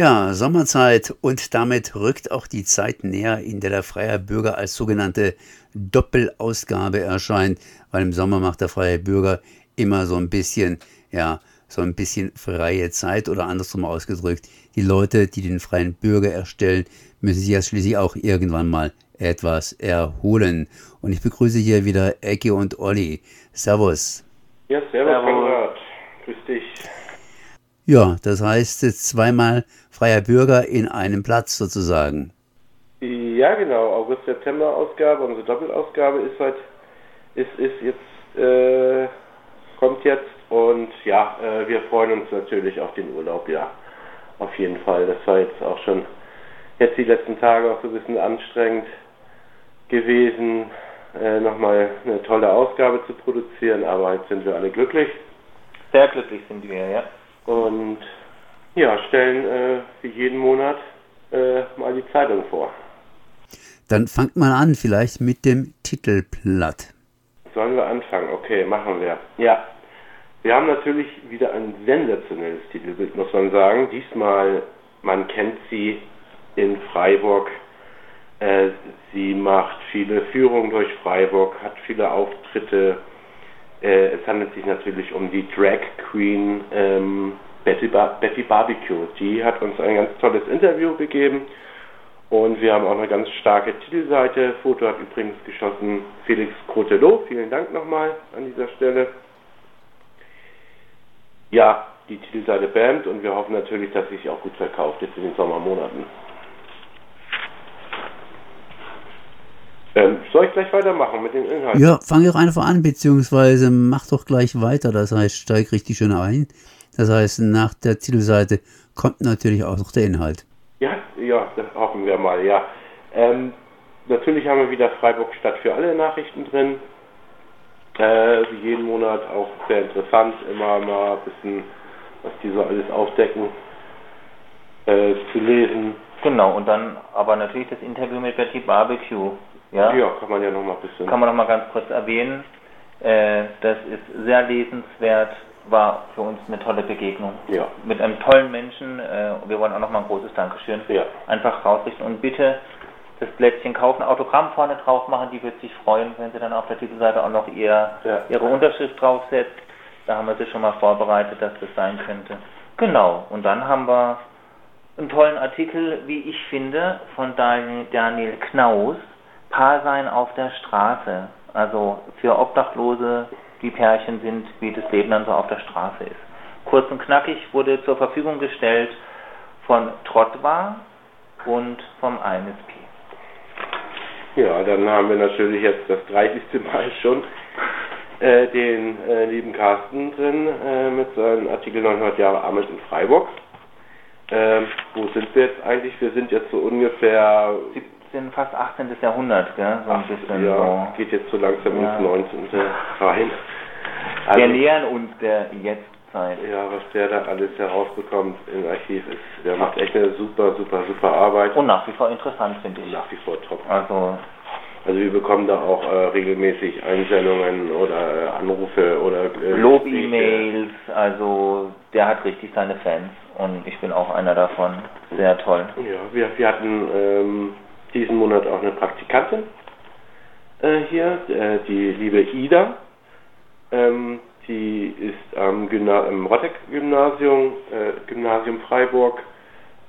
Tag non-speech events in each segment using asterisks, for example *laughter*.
Ja, Sommerzeit und damit rückt auch die Zeit näher, in der der Freie Bürger als sogenannte Doppelausgabe erscheint, weil im Sommer macht der Freie Bürger immer so ein bisschen, ja, so ein bisschen freie Zeit oder andersrum ausgedrückt, die Leute, die den Freien Bürger erstellen, müssen sich ja schließlich auch irgendwann mal etwas erholen. Und ich begrüße hier wieder Ecke und Olli. Servus. Ja, servus, Konrad. Grüß dich. Ja, das heißt zweimal freier Bürger in einem Platz sozusagen. Ja, genau. August-September-Ausgabe, unsere Doppelausgabe ist halt, ist, ist jetzt, äh, kommt jetzt und ja, äh, wir freuen uns natürlich auf den Urlaub, ja. Auf jeden Fall. Das war jetzt auch schon jetzt die letzten Tage auch so ein bisschen anstrengend gewesen, äh, nochmal eine tolle Ausgabe zu produzieren, aber jetzt sind wir alle glücklich. Sehr glücklich sind wir, ja. Und ja, stellen äh, wie jeden Monat äh, mal die Zeitung vor. Dann fangt mal an, vielleicht mit dem Titelblatt. Sollen wir anfangen? Okay, machen wir. Ja, wir haben natürlich wieder ein sensationelles Titelbild, muss man sagen. Diesmal, man kennt sie in Freiburg. Äh, sie macht viele Führungen durch Freiburg, hat viele Auftritte. Äh, es handelt sich natürlich um die Drag Queen ähm, Betty, ba Betty Barbecue. Die hat uns ein ganz tolles Interview gegeben und wir haben auch eine ganz starke Titelseite. Foto hat übrigens geschossen Felix Crotelot. Vielen Dank nochmal an dieser Stelle. Ja, die Titelseite Band und wir hoffen natürlich, dass sich auch gut verkauft jetzt in den Sommermonaten. Ähm, soll ich gleich weitermachen mit den Inhalten? Ja, fange doch einfach an, beziehungsweise mach doch gleich weiter. Das heißt, steig richtig schön ein. Das heißt, nach der Titelseite kommt natürlich auch noch der Inhalt. Ja, ja, das hoffen wir mal, ja. Ähm, natürlich haben wir wieder Freiburg Stadt für alle Nachrichten drin. Äh, wie jeden Monat auch sehr interessant, immer mal ein bisschen, was die so alles aufdecken, äh, zu lesen. Genau, und dann aber natürlich das Interview mit Betty Barbecue. Ja, ja kann man ja nochmal ein bisschen. Kann man nochmal ganz kurz erwähnen. Äh, das ist sehr lesenswert, war für uns eine tolle Begegnung. Ja. Mit einem tollen Menschen. Äh, wir wollen auch nochmal ein großes Dankeschön ja. einfach rausrichten. Und bitte das Blättchen kaufen, Autogramm vorne drauf machen, die wird sich freuen, wenn sie dann auf der Titelseite auch noch ihr, ja. ihre Unterschrift draufsetzt. Da haben wir sie schon mal vorbereitet, dass das sein könnte. Genau, und dann haben wir einen tollen Artikel, wie ich finde, von Daniel Knaus, Paar sein auf der Straße. Also für Obdachlose, die Pärchen sind, wie das Leben dann so auf der Straße ist. Kurz und knackig wurde zur Verfügung gestellt von Trotwa und vom INSP. Ja, dann haben wir natürlich jetzt das 30. Mal schon äh, den äh, lieben Carsten drin äh, mit seinem Artikel 900 Jahre Armut in Freiburg. Ähm, wo sind wir jetzt eigentlich? Wir sind jetzt so ungefähr 17, fast 18. Jahrhundert, gell? So ein bisschen ja, so. geht jetzt so langsam Ja. ins 19. rein. Wir nähern uns der Jetztzeit. ja, was der da alles herausbekommt im Archiv ist, der macht echt eine super, super, super Arbeit. Und nach wie vor interessant, finde ich. nach wie vor top. Also, Also wir bekommen da auch äh, regelmäßig Einsendungen oder äh, Anrufe oder äh, Lob-E-Mails, also der hat richtig seine Fans und ich bin auch einer davon. Sehr toll. Ja, wir, wir hatten ähm, diesen Monat auch eine Praktikantin äh, hier, äh, die liebe Ida. Ähm, die ist am Gymna im Rotteck-Gymnasium, äh, Gymnasium Freiburg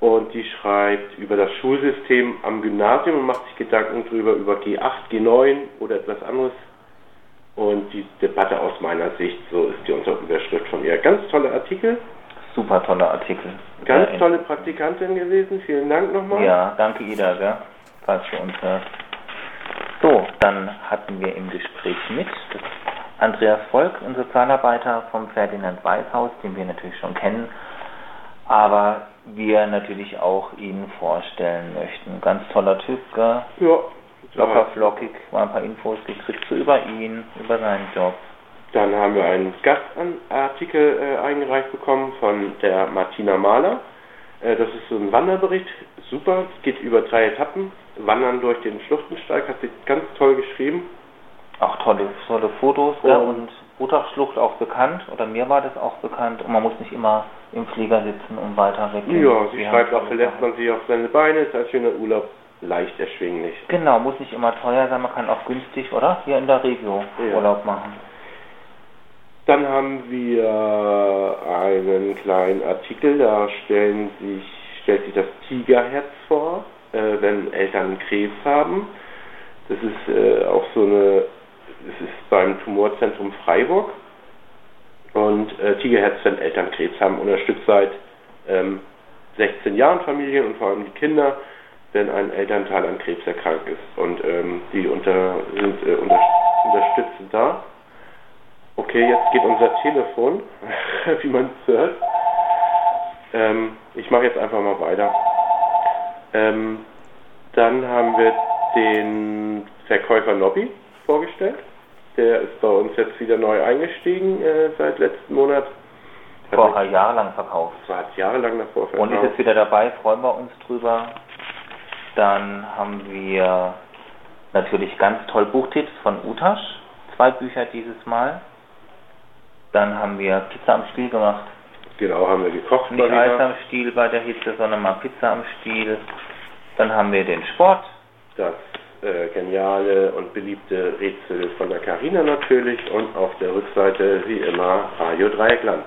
und die schreibt über das Schulsystem am Gymnasium und macht sich Gedanken drüber über G8, G9 oder etwas anderes. Und die Debatte aus meiner Sicht, so ist die Unterüberschrift von ihr. Ganz toller Artikel, Super toller Artikel. ganz tolle Praktikantin gewesen. Vielen Dank nochmal. Ja, danke Ida, gell, falls du uns hörst. So, dann hatten wir im Gespräch mit Andreas Volk, ein Sozialarbeiter vom Ferdinand Weißhaus, den wir natürlich schon kennen, aber wir natürlich auch ihn vorstellen möchten. Ganz toller Typ, gell? Ja. locker flockig, mal ein paar Infos gekriegt so über ihn, über seinen Job. Dann haben wir einen Gastartikel äh, eingereicht bekommen von der Martina Mahler. Äh, das ist so ein Wanderbericht, super, geht über drei Etappen. Wandern durch den Schluchtensteig, hat sie ganz toll geschrieben. Auch tolle, tolle Fotos, gell? Und- und Utachschlucht auch bekannt oder mir war das auch bekannt und man muss nicht immer im Flieger sitzen und weiter weg. Ja, sie schreibt auch, verlässt man sich auf seine Beine, ist als schöner Urlaub leicht erschwinglich. Genau, muss nicht immer teuer sein, man kann auch günstig, oder? Hier in der Regio ja. Urlaub machen. Dann haben wir einen kleinen Artikel, da stellen sich, stellt sich das Tigerherz vor, äh, wenn Eltern Krebs haben. Das ist äh, auch so eine, das ist beim Tumorzentrum Freiburg. Und äh, Tigerherz, wenn Eltern Krebs haben, unterstützt seit ähm, 16 Jahren Familien und vor allem die Kinder, wenn ein Elternteil an Krebs erkrankt ist. Und ähm, die unter, sind äh, unter, unterstützend da. Okay, jetzt geht unser Telefon, *laughs* wie man es hört. Ähm, ich mache jetzt einfach mal weiter. Ähm, dann haben wir den Verkäufer Nobby vorgestellt. Der ist bei uns jetzt wieder neu eingestiegen äh, seit letzten Monat. Vorher jahrelang verkauft. Hat jahrelang davor verkauft. Und ist jetzt wieder dabei, freuen wir uns drüber. Dann haben wir natürlich ganz toll Buchtipps von Utasch. Zwei Bücher dieses Mal. Dann haben wir Pizza am Stiel gemacht. Genau, haben wir gekocht. Nicht Eis am Stiel bei der Hitze, sondern mal Pizza am Stiel. Dann haben wir den Sport. Das äh, geniale und beliebte Rätsel von der Carina natürlich und auf der Rückseite wie immer Radio Dreieckland.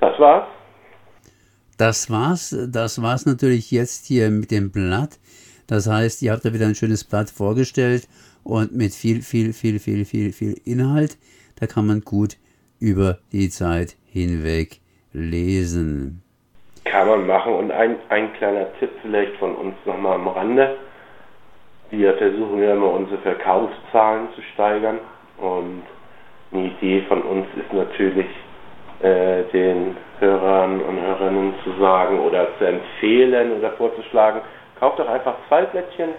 Das war's. Das war's. Das war's natürlich jetzt hier mit dem Blatt. Das heißt, ihr habt da wieder ein schönes Blatt vorgestellt und mit viel, viel, viel, viel, viel, viel Inhalt. Da kann man gut über die Zeit hinweg lesen. Kann man machen. Und ein, ein kleiner Tipp vielleicht von uns nochmal am Rande. Wir versuchen ja immer unsere Verkaufszahlen zu steigern. Und eine Idee von uns ist natürlich, äh, den Hörern und Hörerinnen zu sagen oder zu empfehlen oder vorzuschlagen, kauft doch einfach zwei Blättchen.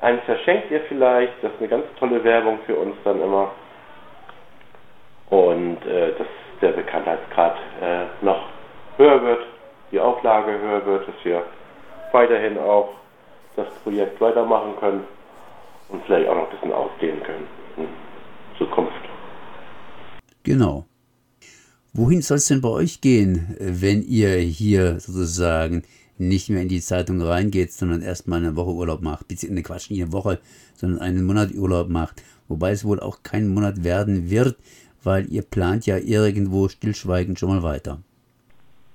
Eins verschenkt ihr vielleicht. Das ist eine ganz tolle Werbung für uns dann immer. Und äh, dass der Bekanntheitsgrad äh, noch höher wird die Auflage höher wird, dass wir weiterhin auch das Projekt weitermachen können und vielleicht auch noch ein bisschen ausdehnen können in Zukunft. Genau. Wohin soll es denn bei euch gehen, wenn ihr hier sozusagen nicht mehr in die Zeitung reingeht, sondern erstmal eine Woche Urlaub macht, beziehungsweise Quatsch, nicht eine Woche, sondern einen Monat Urlaub macht, wobei es wohl auch kein Monat werden wird, weil ihr plant ja irgendwo stillschweigend schon mal weiter.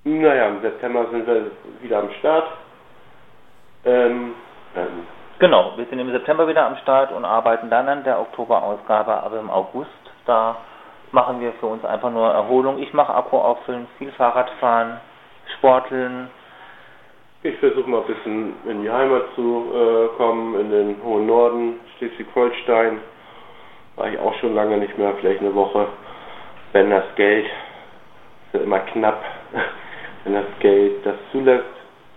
Naja, im September sind wir wieder am Start. Ähm, ähm, genau, wir sind im September wieder am Start und arbeiten dann an der Oktoberausgabe, aber im August, da machen wir für uns einfach nur Erholung. Ich mache Akku auffüllen, viel Fahrradfahren, Sporteln. Ich versuche mal ein bisschen in die Heimat zu äh, kommen, in den hohen Norden, Schleswig-Holstein. War ich auch schon lange nicht mehr, vielleicht eine Woche. Wenn das Geld ist ja immer knapp *laughs* wenn das Geld das zulässt.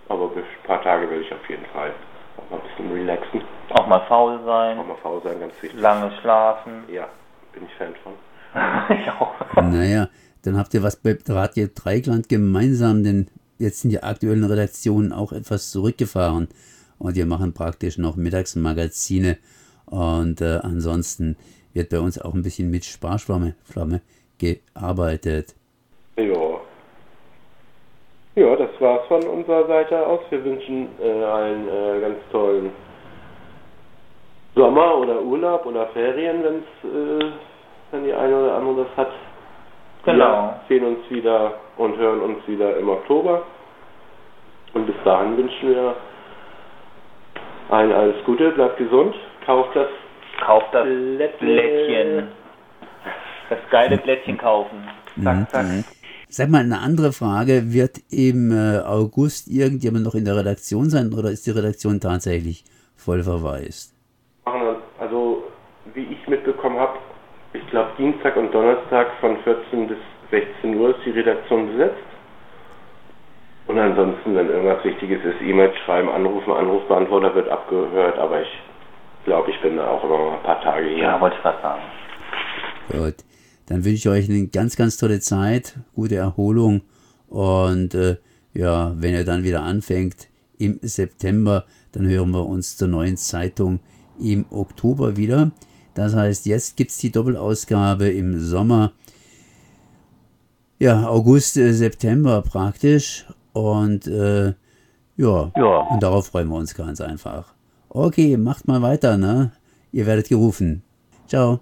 Aber ein paar Tage will ich auf jeden Fall auch mal ein bisschen relaxen. Auch mal faul sein. Auch mal faul sein, ganz wichtig. Lange schlafen. Ja, bin ich Fan von. *laughs* ich auch. Naja, dann habt ihr was bei Radio Dreigland gemeinsam, denn jetzt sind die aktuellen Redaktionen auch etwas zurückgefahren und wir machen praktisch noch Mittagsmagazine und äh, ansonsten wird bei uns auch ein bisschen mit Sparschwamme Flamme gearbeitet. Ja, ja, das war's von unserer Seite aus. Wir wünschen äh, einen äh, ganz tollen Sommer oder Urlaub oder Ferien, wenn's, äh, wenn die eine oder andere das hat. Genau. Wir sehen uns wieder und hören uns wieder im Oktober. Und bis dahin wünschen wir allen alles Gute, bleibt gesund, kauft das, kauft das Blättchen. Blättchen. Das geile Blättchen kaufen. Zack, mhm, zack. Mhm. Sag mal, eine andere Frage. Wird im äh, August irgendjemand noch in der Redaktion sein oder ist die Redaktion tatsächlich voll verwaist? Also, wie ich mitbekommen habe, ich glaube Dienstag und Donnerstag von 14 bis 16 Uhr ist die Redaktion besetzt. Und ansonsten, wenn irgendwas Wichtiges ist, E-Mail schreiben, anrufen, Anrufbeantworter wird abgehört, aber ich glaube, ich bin auch mal ein paar Tage hier. Ja, wollte ich was sagen. Gut. Dann wünsche ich euch eine ganz, ganz tolle Zeit, gute Erholung und äh, ja, wenn ihr dann wieder anfängt im September, dann hören wir uns zur neuen Zeitung im Oktober wieder. Das heißt, jetzt gibt es die Doppelausgabe im Sommer. Ja, August, äh, September praktisch. Und äh, ja, ja, und darauf freuen wir uns ganz einfach. Okay, macht mal weiter, ne? Ihr werdet gerufen. Ciao.